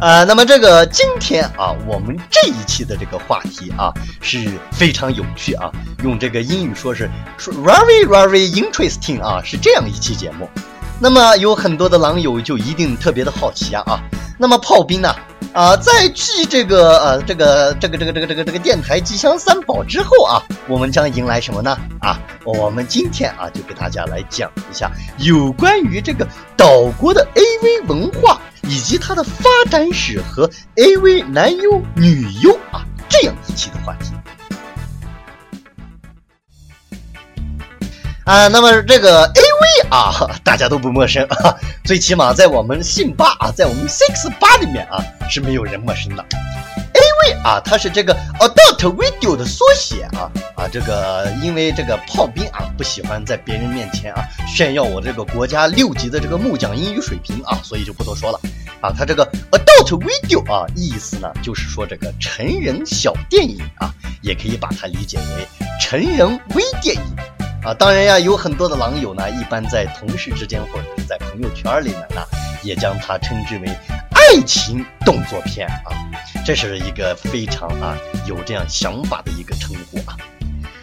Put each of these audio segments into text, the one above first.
呃，那么这个今天啊，我们这一期的这个话题啊是非常有趣啊，用这个英语说是说 very very interesting 啊，是这样一期节目。那么有很多的狼友就一定特别的好奇啊啊，那么炮兵呢，啊在继这个呃这个这个这个这个这个这个电台吉祥三宝之后啊，我们将迎来什么呢啊？我们今天啊就给大家来讲一下有关于这个岛国的 AV 文化。以及它的发展史和 AV 男优女优啊这样一期的话题啊，那么这个 AV 啊，大家都不陌生啊，最起码在我们信吧啊，在我们 Six 八里面啊是没有人陌生的。A V 啊，它是这个 adult video 的缩写啊啊，这个因为这个炮兵啊不喜欢在别人面前啊炫耀我这个国家六级的这个木匠英语水平啊，所以就不多说了啊。它这个 adult video 啊，意思呢就是说这个成人小电影啊，也可以把它理解为成人微电影啊。当然呀，有很多的狼友呢，一般在同事之间或者是在朋友圈里面呢，也将它称之为爱情动作片啊。这是一个非常啊有这样想法的一个称呼啊。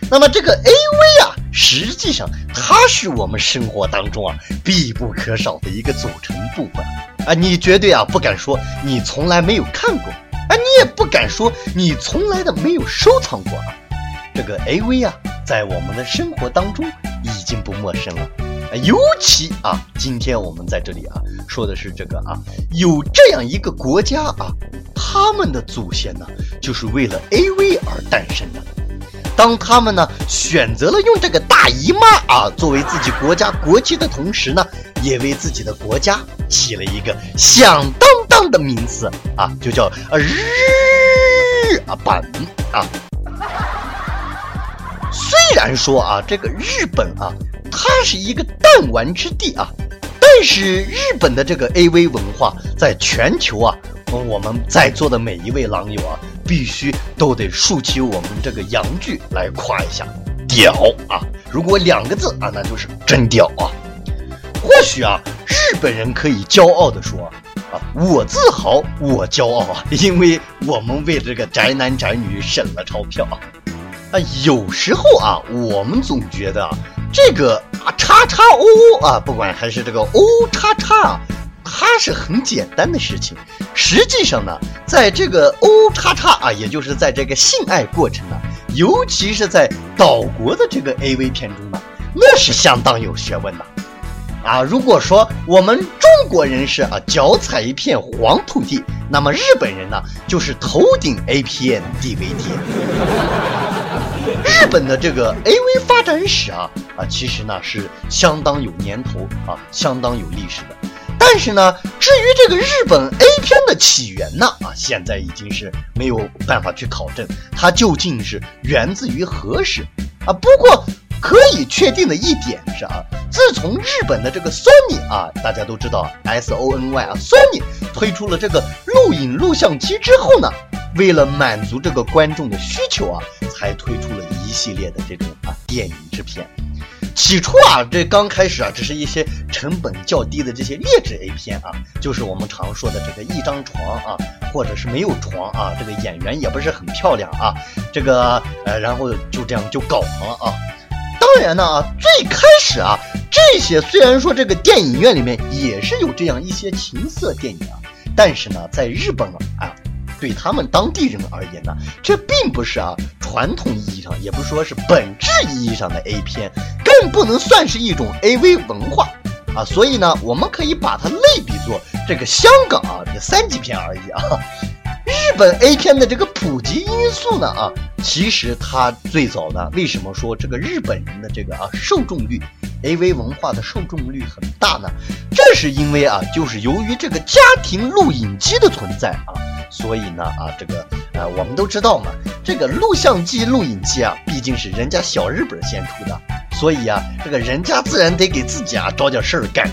那么这个 A V 啊，实际上它是我们生活当中啊必不可少的一个组成部分啊。你绝对啊不敢说你从来没有看过啊，你也不敢说你从来的没有收藏过啊。这个 A V 啊，在我们的生活当中已经不陌生了。尤其啊，今天我们在这里啊，说的是这个啊，有这样一个国家啊，他们的祖先呢，就是为了 AV 而诞生的。当他们呢选择了用这个大姨妈啊作为自己国家国旗的同时呢，也为自己的国家起了一个响当当的名字啊，就叫日啊本啊。虽然说啊，这个日本啊。它是一个弹丸之地啊，但是日本的这个 AV 文化在全球啊，我们在座的每一位狼友啊，必须都得竖起我们这个阳具来夸一下，屌啊！如果两个字啊，那就是真屌啊！或许啊，日本人可以骄傲的说啊，我自豪，我骄傲啊，因为我们为这个宅男宅女省了钞票啊！啊，有时候啊，我们总觉得啊。这个啊，叉叉 O 啊，不管还是这个 O 叉叉啊，它是很简单的事情。实际上呢，在这个 O 叉叉啊，也就是在这个性爱过程呢，尤其是在岛国的这个 AV 片中呢，那是相当有学问的啊。如果说我们中国人是啊脚踩一片黄土地，那么日本人呢，就是头顶 A 片 DVD。日本的这个 AV 发展史啊啊，其实呢是相当有年头啊，相当有历史的。但是呢，至于这个日本 A 片的起源呢啊，现在已经是没有办法去考证它究竟是源自于何时啊。不过可以确定的一点是啊，自从日本的这个 Sony 啊，大家都知道 S O N Y 啊，Sony 推出了这个录影录像机之后呢。为了满足这个观众的需求啊，才推出了一系列的这种啊电影制片。起初啊，这刚开始啊，只是一些成本较低的这些劣质 A 片啊，就是我们常说的这个一张床啊，或者是没有床啊，这个演员也不是很漂亮啊，这个呃，然后就这样就搞了啊。当然呢啊，最开始啊，这些虽然说这个电影院里面也是有这样一些情色电影啊，但是呢，在日本啊。对他们当地人而言呢，这并不是啊传统意义上，也不说是本质意义上的 A 片，更不能算是一种 AV 文化啊。所以呢，我们可以把它类比作这个香港啊这三级片而已啊。日本 A 片的这个普及因素呢啊，其实它最早呢，为什么说这个日本人的这个啊受众率 AV 文化的受众率很大呢？这是因为啊，就是由于这个家庭录影机的存在啊。所以呢，啊，这个啊，我们都知道嘛，这个录像机、录影机啊，毕竟是人家小日本先出的，所以啊，这个人家自然得给自己啊找点事儿干。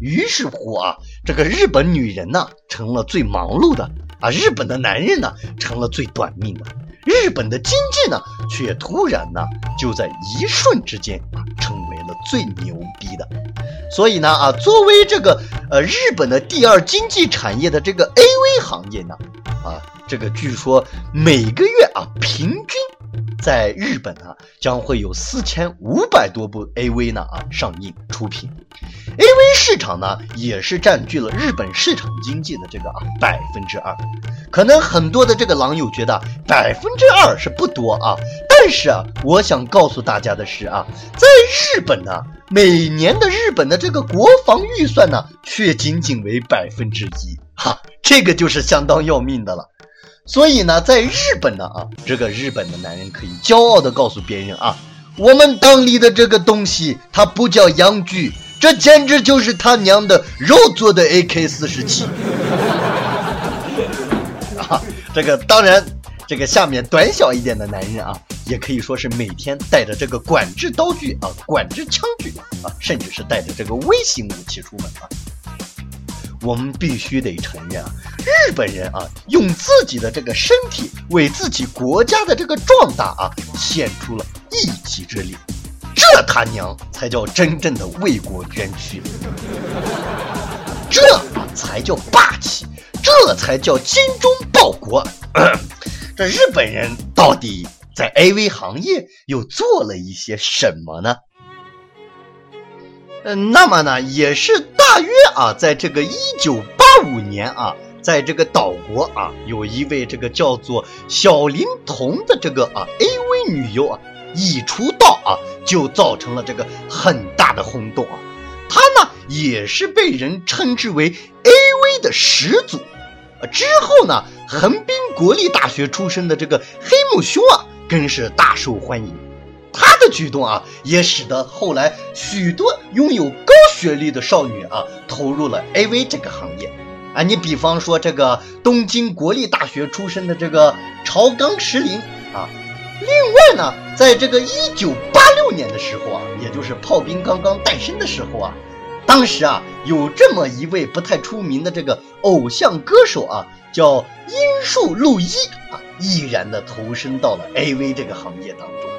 于是乎啊，这个日本女人呢成了最忙碌的啊，日本的男人呢成了最短命的，日本的经济呢却突然呢就在一瞬之间啊成最牛逼的。所以呢啊，作为这个呃日本的第二经济产业的这个 AV 行业呢，啊，这个据说每个月啊平均在日本啊将会有四千五百多部 AV 呢啊上映出品，AV 市场呢也是占据了日本市场经济的这个啊百分之二。可能很多的这个狼友觉得百分之二是不多啊，但是啊，我想告诉大家的是啊，在日本呢。每年的日本的这个国防预算呢，却仅仅为百分之一，哈，这个就是相当要命的了。所以呢，在日本呢，啊，这个日本的男人可以骄傲的告诉别人啊，我们当里的这个东西，它不叫洋具，这简直就是他娘的肉做的 AK 四十七。啊，这个当然。这个下面短小一点的男人啊，也可以说是每天带着这个管制刀具啊、管制枪具啊，甚至是带着这个微型武器出门啊。我们必须得承认啊，日本人啊，用自己的这个身体为自己国家的这个壮大啊，献出了一己之力，这他娘才叫真正的为国捐躯，这才叫霸气，这才叫精忠报国。这日本人到底在 AV 行业又做了一些什么呢？嗯，那么呢，也是大约啊，在这个一九八五年啊，在这个岛国啊，有一位这个叫做小林童的这个啊 AV 女优啊，一出道啊，就造成了这个很大的轰动啊。她呢，也是被人称之为 AV 的始祖。之后呢，横滨国立大学出身的这个黑木兄啊，更是大受欢迎。他的举动啊，也使得后来许多拥有学历的少女啊，投入了 AV 这个行业。啊，你比方说这个东京国立大学出身的这个朝冈石林啊。另外呢，在这个一九八六年的时候啊，也就是炮兵刚刚诞生的时候啊。当时啊，有这么一位不太出名的这个偶像歌手啊，叫樱树露一啊，毅然的投身到了 AV 这个行业当中。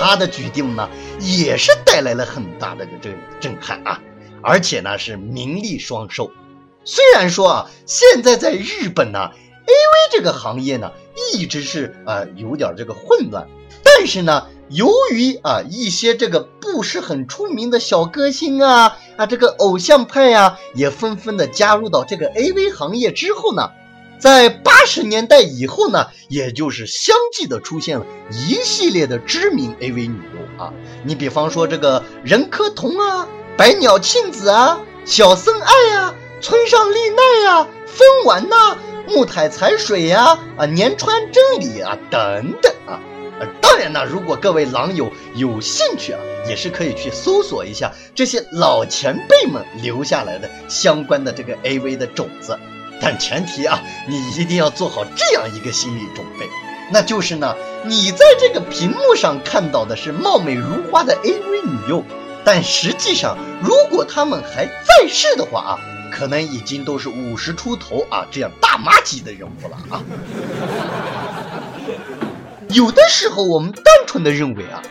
他的举动呢，也是带来了很大的这个这震撼啊，而且呢是名利双收。虽然说啊，现在在日本呢，AV 这个行业呢，一直是呃有点这个混乱，但是呢。由于啊一些这个不是很出名的小歌星啊啊这个偶像派呀也纷纷的加入到这个 AV 行业之后呢，在八十年代以后呢，也就是相继的出现了一系列的知名 AV 女优啊，你比方说这个任科彤啊、百鸟庆子啊、小森爱呀、村上丽奈呀、风丸呐、木台彩水呀、啊年川真理啊等等啊。当然呢，如果各位狼友有兴趣啊，也是可以去搜索一下这些老前辈们留下来的相关的这个 AV 的种子。但前提啊，你一定要做好这样一个心理准备，那就是呢，你在这个屏幕上看到的是貌美如花的 AV 女优，但实际上，如果他们还在世的话啊，可能已经都是五十出头啊这样大妈级的人物了啊。有的时候，我们单纯的认为啊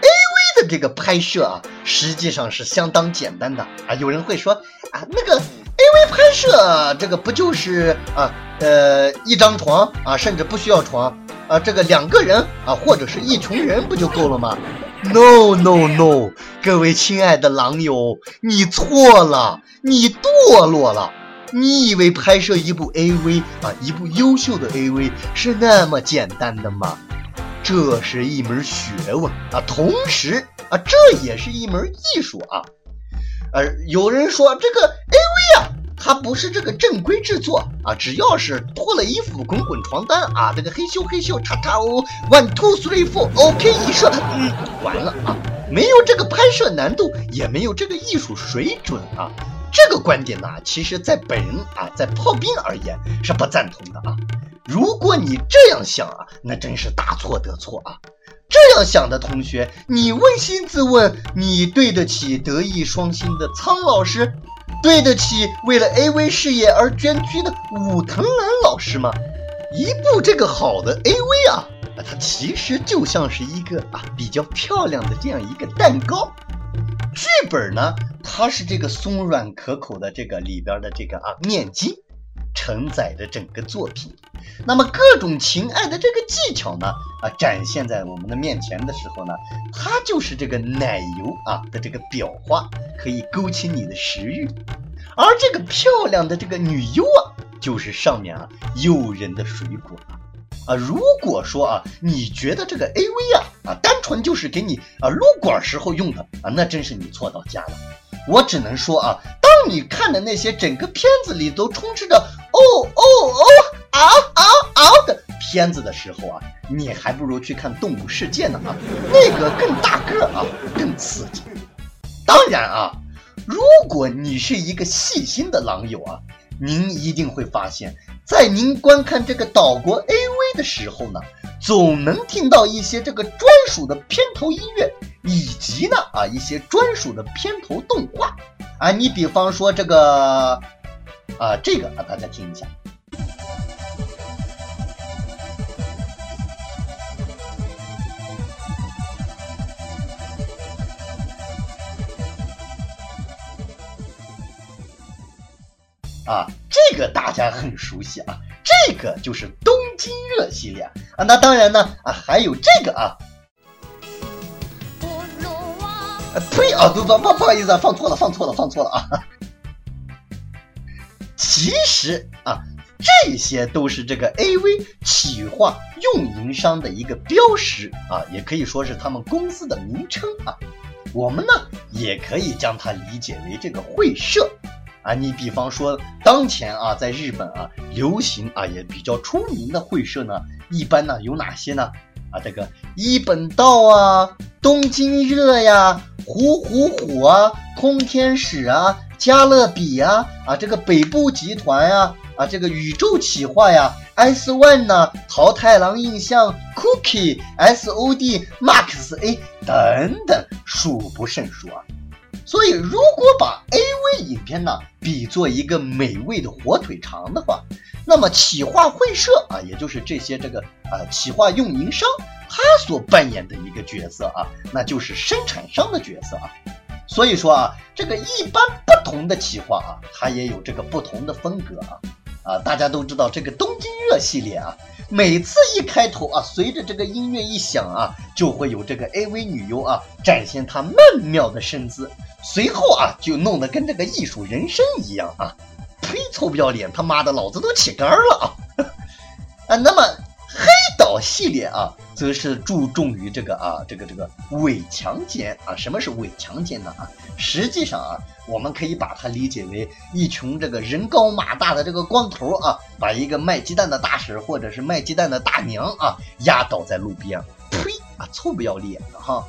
，AV 的这个拍摄啊，实际上是相当简单的啊。有人会说啊，那个 AV 拍摄这个不就是啊，呃，一张床啊，甚至不需要床啊，这个两个人啊，或者是一群人不就够了吗？No No No，各位亲爱的狼友，你错了，你堕落了。你以为拍摄一部 AV 啊，一部优秀的 AV 是那么简单的吗？这是一门学问啊，同时啊，这也是一门艺术啊。呃，有人说这个，它不是这个正规制作啊，只要是脱了衣服滚滚床单啊，这个嘿咻嘿咻叉叉哦，one two three four，OK 一射，嗯，完了啊，没有这个拍摄难度，也没有这个艺术水准啊。这个观点呢，其实在本人啊，在炮兵而言是不赞同的啊。如果你这样想啊，那真是大错特错啊！这样想的同学，你扪心自问，你对得起德艺双馨的苍老师，对得起为了 AV 事业而捐躯的武藤兰老师吗？一部这个好的 AV 啊，它其实就像是一个啊比较漂亮的这样一个蛋糕。剧本呢，它是这个松软可口的这个里边的这个啊面筋，承载着整个作品。那么各种情爱的这个技巧呢，啊，展现在我们的面前的时候呢，它就是这个奶油啊的这个裱花，可以勾起你的食欲。而这个漂亮的这个女优啊，就是上面啊诱人的水果啊。啊，如果说啊，你觉得这个 A V 啊啊单纯就是给你啊撸管时候用的啊，那真是你错到家了。我只能说啊，当你看的那些整个片子里都充斥着哦哦哦。嗷嗷嗷的片子的时候啊，你还不如去看《动物世界》呢啊，那个更大个啊，更刺激。当然啊，如果你是一个细心的狼友啊，您一定会发现，在您观看这个岛国 AV 的时候呢，总能听到一些这个专属的片头音乐，以及呢啊一些专属的片头动画啊。你比方说这个啊，这个啊，大家听一下。啊，这个大家很熟悉啊，这个就是东京热系列啊。那当然呢啊，还有这个啊，啊呸啊，不不不不好意思啊，放错了，放错了，放错了啊。其实啊，这些都是这个 AV 企划运营商的一个标识啊，也可以说是他们公司的名称啊。我们呢，也可以将它理解为这个会社。啊，你比方说，当前啊，在日本啊，流行啊也比较出名的会社呢，一般呢有哪些呢？啊，这个一本道啊，东京热呀，虎虎虎啊，空天使啊，加勒比啊，啊，这个北部集团呀，啊，这个宇宙企划呀，S One 呢，桃太郎印象，Cookie，S O D Max A 等等，数不胜数啊。所以，如果把 AV 影片呢比作一个美味的火腿肠的话，那么企划会社啊，也就是这些这个啊企划运营商，他所扮演的一个角色啊，那就是生产商的角色啊。所以说啊，这个一般不同的企划啊，它也有这个不同的风格啊。啊，大家都知道这个东京热系列啊，每次一开头啊，随着这个音乐一响啊，就会有这个 AV 女优啊展现她曼妙的身姿。随后啊，就弄得跟这个艺术人生一样啊！呸，臭不要脸！他妈的，老子都起杆了啊！啊，那么岛系列啊，则是注重于这个啊，这个这个伪强奸啊。什么是伪强奸呢？啊，实际上啊，我们可以把它理解为一群这个人高马大的这个光头啊，把一个卖鸡蛋的大婶或者是卖鸡蛋的大娘啊压倒在路边。呸啊，臭不要脸的哈！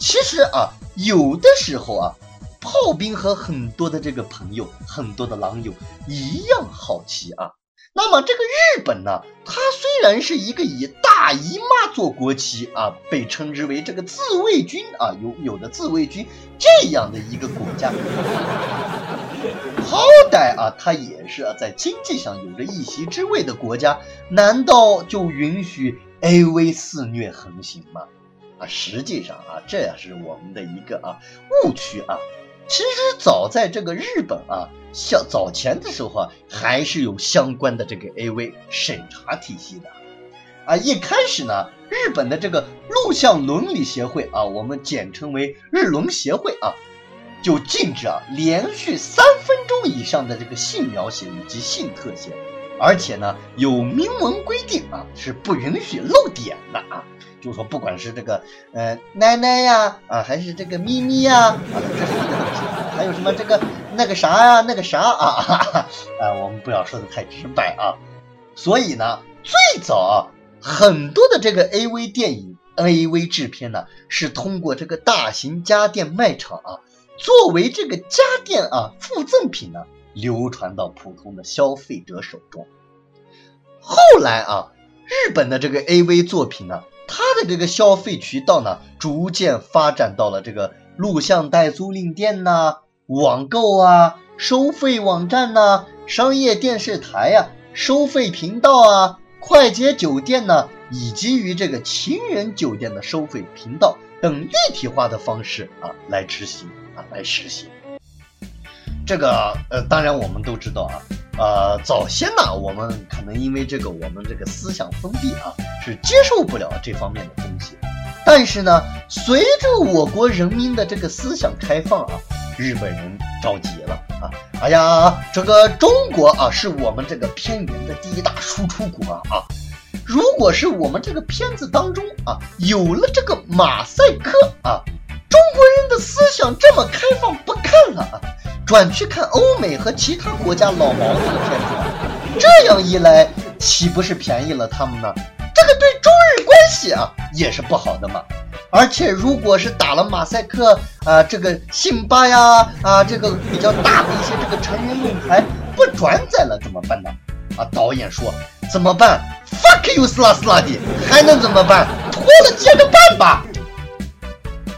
其实啊。有的时候啊，炮兵和很多的这个朋友，很多的狼友一样好奇啊。那么这个日本呢，它虽然是一个以大姨妈做国旗啊，被称之为这个自卫军啊，有有的自卫军这样的一个国家，好歹啊，它也是在经济上有着一席之位的国家，难道就允许 AV 肆虐横行吗？啊，实际上啊，这也是我们的一个啊误区啊。其实早在这个日本啊，像早前的时候啊，还是有相关的这个 AV 审查体系的。啊，一开始呢，日本的这个录像伦理协会啊，我们简称为日伦协会啊，就禁止啊连续三分钟以上的这个性描写以及性特写，而且呢有明文规定啊，是不允许露点的啊。就说不管是这个呃奶奶呀啊，还是这个咪咪呀啊，这是一个东西，还有什么这个那个啥呀那个啥啊 啊，我们不要说的太直白啊。所以呢，最早啊，很多的这个 AV 电影、AV 制片呢，是通过这个大型家电卖场啊，作为这个家电啊附赠品呢，流传到普通的消费者手中。后来啊，日本的这个 AV 作品呢，它的这个消费渠道呢，逐渐发展到了这个录像带租赁店呐、网购啊、收费网站呐、商业电视台呀、收费频道啊、快捷酒店呢，以及于这个情人酒店的收费频道等立体化的方式啊来执行啊来实行。这个呃，当然我们都知道啊，呃，早先呢，我们可能因为这个我们这个思想封闭啊，是接受不了这方面的东西。但是呢，随着我国人民的这个思想开放啊，日本人着急了啊！哎呀，这个中国啊，是我们这个片源的第一大输出国啊！如果是我们这个片子当中啊，有了这个马赛克啊，中国人的思想这么开放，不看了啊，转去看欧美和其他国家老毛子的片子，这样一来，岂不是便宜了他们呢？这个对中日关系啊也是不好的嘛。而且如果是打了马赛克啊，这个辛巴呀啊，这个比较大的一些这个成人用牌不转载了怎么办呢？啊，导演说怎么办？fuck you，斯拉斯拉的，还能怎么办？脱了接着办吧。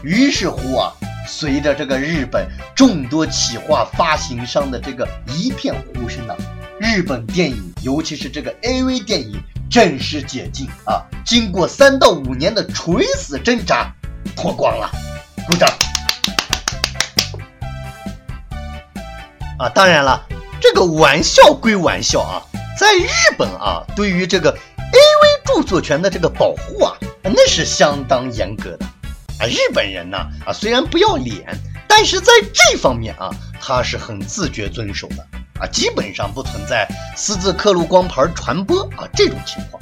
于是乎啊，随着这个日本众多企划发行商的这个一片呼声啊，日本电影，尤其是这个 AV 电影。正式解禁啊！经过三到五年的垂死挣扎，脱光了，鼓掌！啊，当然了，这个玩笑归玩笑啊，在日本啊，对于这个 AV 著作权的这个保护啊，那是相当严格的啊。日本人呢啊，虽然不要脸，但是在这方面啊，他是很自觉遵守的。啊，基本上不存在私自刻录光盘传播啊这种情况，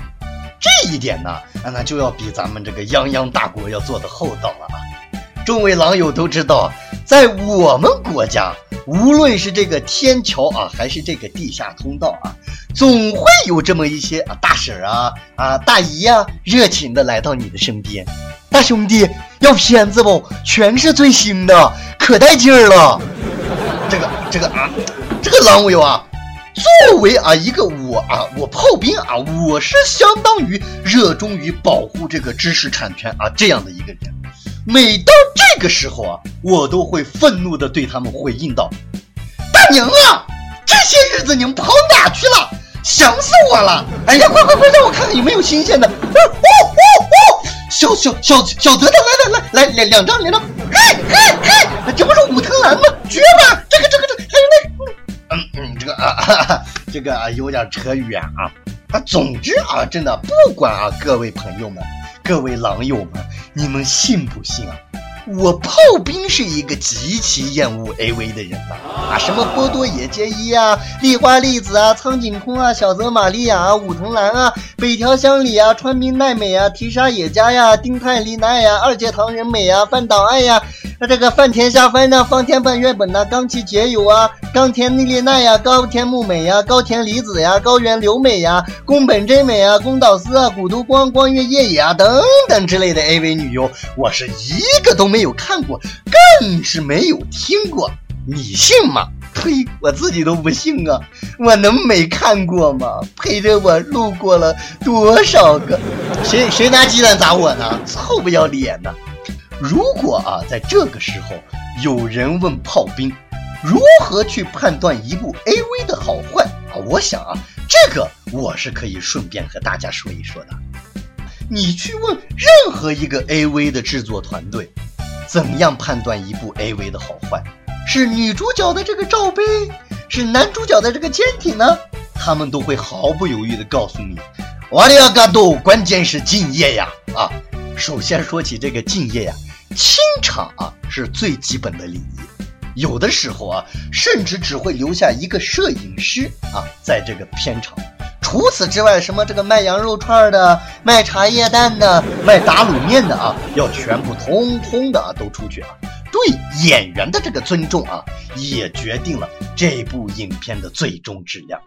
这一点呢，那就要比咱们这个泱泱大国要做的厚道了啊！众位狼友都知道，在我们国家，无论是这个天桥啊，还是这个地下通道啊，总会有这么一些啊大婶啊啊大姨呀，热情的来到你的身边，大兄弟要片子不？全是最新的，可带劲儿了！这个这个啊。这个狼友啊，作为啊一个我啊我炮兵啊，我是相当于热衷于保护这个知识产权啊这样的一个人。每到这个时候啊，我都会愤怒的对他们回应道：“大娘啊，这些日子你们跑哪去了？想死我了！哎呀，快快快，让我看看有没有新鲜的！哦哦哦，小小小小泽的，来来来来两两张两张，嘿嘿嘿，这不是武藤兰吗？绝吧！这个这个这还有那。”嗯嗯，这个啊，这个啊有点扯远啊。啊，总之啊，真的不管啊，各位朋友们，各位狼友们，你们信不信啊？我炮兵是一个极其厌恶 AV 的人呐！啊，什么波多野结衣啊、丽花丽子啊、苍井空啊、小泽玛利亚啊、武藤兰啊、北条香里啊、川滨奈美啊、提沙野加呀、丁太莉奈呀、二阶堂仁美啊、饭岛爱呀。那这个饭田下帆呢，方天半月本呐，冈崎结友啊，冈田丽丽奈呀，高田木美呀，高田梨子呀，高原留美呀，宫本真美啊，宫岛丝啊，古都光光月夜野啊等等之类的 AV 女优，我是一个都没没有看过，更是没有听过，你信吗？呸，我自己都不信啊，我能没看过吗？陪着我路过了多少个，谁谁拿鸡蛋砸我呢？臭不要脸呢！如果啊，在这个时候有人问炮兵如何去判断一部 AV 的好坏啊，我想啊，这个我是可以顺便和大家说一说的。你去问任何一个 AV 的制作团队，怎样判断一部 AV 的好坏？是女主角的这个罩杯，是男主角的这个坚挺呢？他们都会毫不犹豫地告诉你：瓦里亚嘎多，关键是敬业呀！啊，首先说起这个敬业呀。清场啊是最基本的礼仪，有的时候啊，甚至只会留下一个摄影师啊，在这个片场。除此之外，什么这个卖羊肉串的、卖茶叶蛋的、卖打卤面的啊，要全部通通的啊都出去啊。对演员的这个尊重啊，也决定了这部影片的最终质量。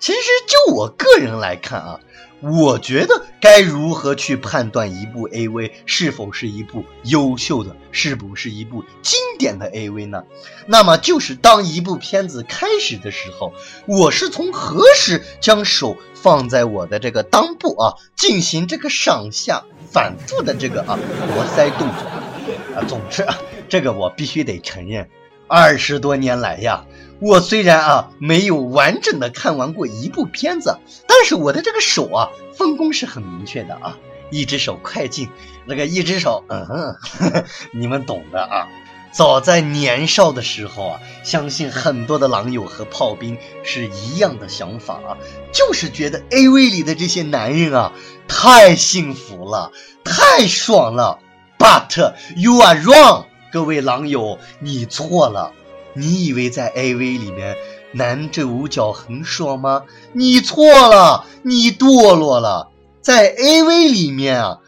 其实就我个人来看啊，我觉得该如何去判断一部 AV 是否是一部优秀的，是不是一部经典的 AV 呢？那么就是当一部片子开始的时候，我是从何时将手放在我的这个裆部啊，进行这个上下反复的这个啊活塞动作啊。总之啊，这个我必须得承认，二十多年来呀。我虽然啊没有完整的看完过一部片子，但是我的这个手啊分工是很明确的啊，一只手快进，那个一只手，嗯哼，你们懂的啊。早在年少的时候啊，相信很多的狼友和炮兵是一样的想法啊，就是觉得 AV 里的这些男人啊太幸福了，太爽了。But you are wrong，各位狼友，你错了。你以为在 AV 里面男主角很爽吗？你错了，你堕落了。在 AV 里面啊，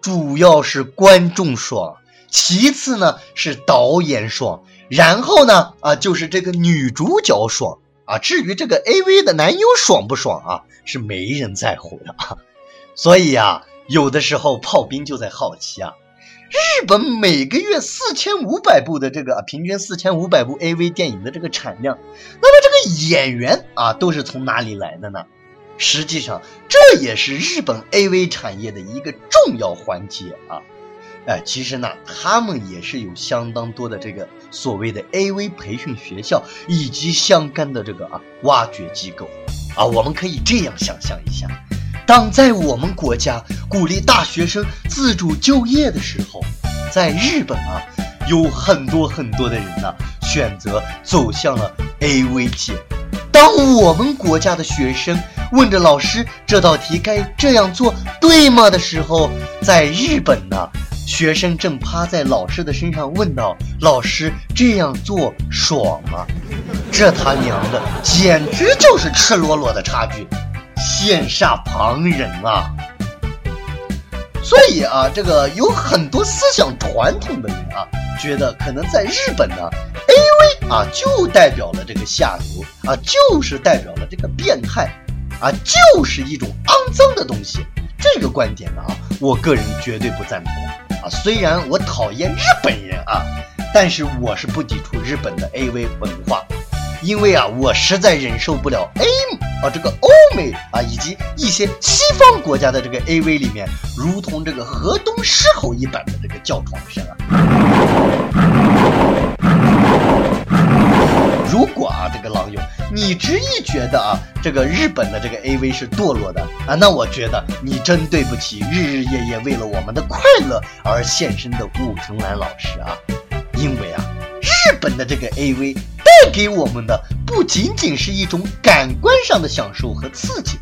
主要是观众爽，其次呢是导演爽，然后呢啊就是这个女主角爽啊。至于这个 AV 的男优爽不爽啊，是没人在乎的啊。所以啊，有的时候炮兵就在好奇啊。日本每个月四千五百部的这个平均四千五百部 AV 电影的这个产量，那么这个演员啊都是从哪里来的呢？实际上这也是日本 AV 产业的一个重要环节啊！哎，其实呢，他们也是有相当多的这个所谓的 AV 培训学校以及相关的这个啊挖掘机构啊，我们可以这样想象一下。当在我们国家鼓励大学生自主就业的时候，在日本啊，有很多很多的人呢选择走向了 AV 界。当我们国家的学生问着老师这道题该这样做对吗的时候，在日本呢，学生正趴在老师的身上问道：“老师这样做爽吗？”这他娘的简直就是赤裸裸的差距！羡煞旁人啊！所以啊，这个有很多思想传统的人啊，觉得可能在日本呢，AV 啊就代表了这个下流啊，就是代表了这个变态啊，就是一种肮脏的东西。这个观点呢啊，我个人绝对不赞同啊。虽然我讨厌日本人啊，但是我是不抵触日本的 AV 文化。因为啊，我实在忍受不了 A 啊这个欧美啊以及一些西方国家的这个 AV 里面，如同这个河东狮吼一般的这个叫床声啊。如果啊这个狼友你执意觉得啊这个日本的这个 AV 是堕落的啊，那我觉得你真对不起日日夜夜为了我们的快乐而献身的武藤兰老师啊，因为啊日本的这个 AV。带给我们的不仅仅是一种感官上的享受和刺激，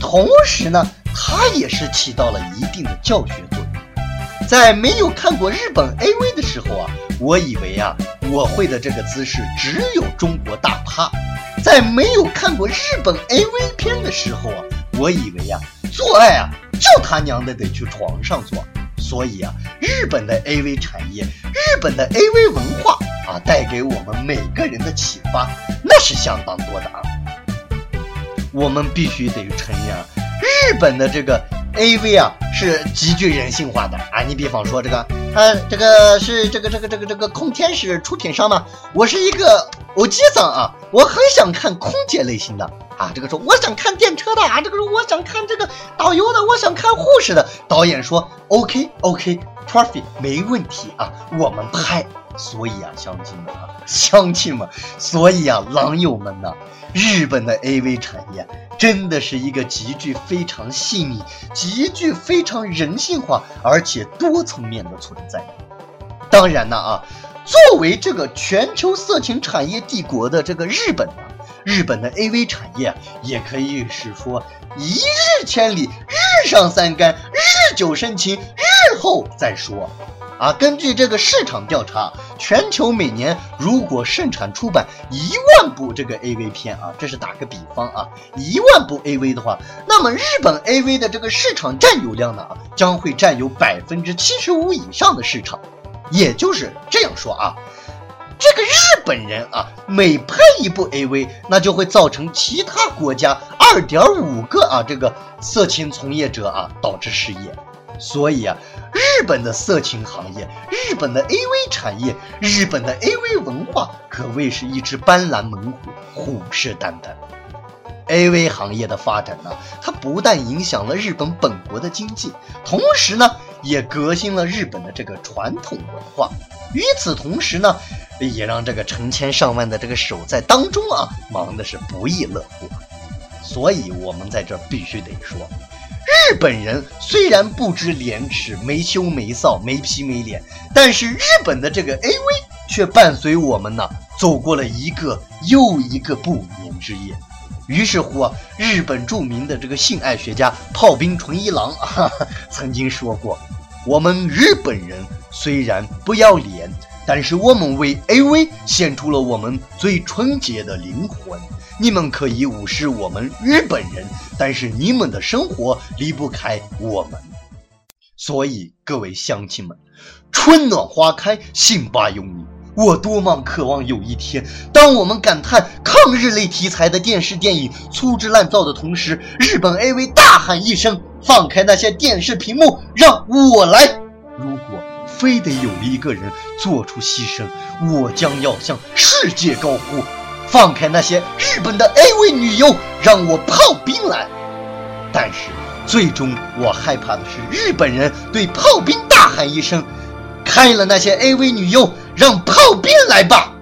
同时呢，它也是起到了一定的教学作用。在没有看过日本 AV 的时候啊，我以为啊，我会的这个姿势只有中国大趴；在没有看过日本 AV 片的时候啊，我以为呀，做爱啊，就他娘的得去床上做。所以啊，日本的 AV 产业，日本的 AV 文化。啊，带给我们每个人的启发那是相当多的啊！我们必须得承认啊，日本的这个 AV 啊是极具人性化的啊。你比方说这个，呃，这个是这个这个这个这个空天使出品商吗？我是一个欧吉桑啊，我很想看空姐类型的啊。这个说我想看电车的啊，这个说我想看这个导游的，我想看护士的。导演说 OK OK OK，perfect，没问题啊，我们拍。所以啊，乡亲们啊，乡亲们，所以啊，狼友们呐，日本的 AV 产业真的是一个极具非常细腻、极具非常人性化而且多层面的存在。当然呢啊，作为这个全球色情产业帝国的这个日本呢，日本的 AV 产业也可以是说一日千里，日上三竿，日久生情，日后再说。啊，根据这个市场调查，全球每年如果盛产出版一万部这个 AV 片啊，这是打个比方啊，一万部 AV 的话，那么日本 AV 的这个市场占有量呢，将会占有百分之七十五以上的市场。也就是这样说啊，这个日本人啊，每拍一部 AV，那就会造成其他国家二点五个啊这个色情从业者啊导致失业。所以啊，日本的色情行业、日本的 AV 产业、日本的 AV 文化可谓是一只斑斓猛虎，虎视眈眈。AV 行业的发展呢，它不但影响了日本本国的经济，同时呢，也革新了日本的这个传统文化。与此同时呢，也让这个成千上万的这个手在当中啊，忙的是不亦乐乎。所以，我们在这必须得说，日本人虽然不知廉耻、没羞没臊、没皮没脸，但是日本的这个 AV 却伴随我们呢，走过了一个又一个不眠之夜。于是乎啊，日本著名的这个性爱学家炮兵纯一郎哈哈曾经说过：“我们日本人虽然不要脸，但是我们为 AV 献出了我们最纯洁的灵魂。你们可以无视我们日本人，但是你们的生活离不开我们。所以各位乡亲们，春暖花开，信吧有你。”我多么渴望有一天，当我们感叹抗日类题材的电视电影粗制滥造的同时，日本 AV 大喊一声：“放开那些电视屏幕，让我来！”如果非得有一个人做出牺牲，我将要向世界高呼：“放开那些日本的 AV 女优，让我炮兵来！”但是，最终我害怕的是日本人对炮兵大喊一声：“开了那些 AV 女优！”让炮兵来吧，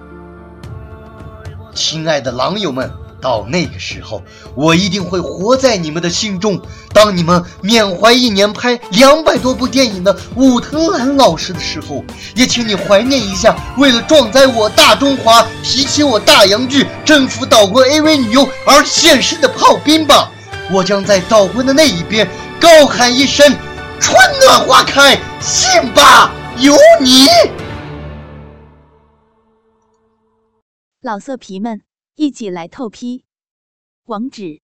亲爱的狼友们！到那个时候，我一定会活在你们的心中。当你们缅怀一年拍两百多部电影的武藤兰老师的时候，也请你怀念一下，为了壮哉我大中华，提起我大洋剧，征服岛国 AV 女优而献身的炮兵吧！我将在岛国的那一边高喊一声：“春暖花开，信吧，有你！”老色皮们，一起来透批！网址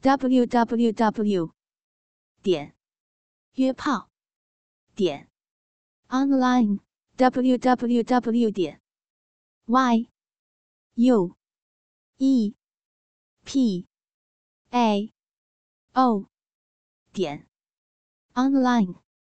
：w w w 点约炮点 online w w w 点 y u e p a o 点 online。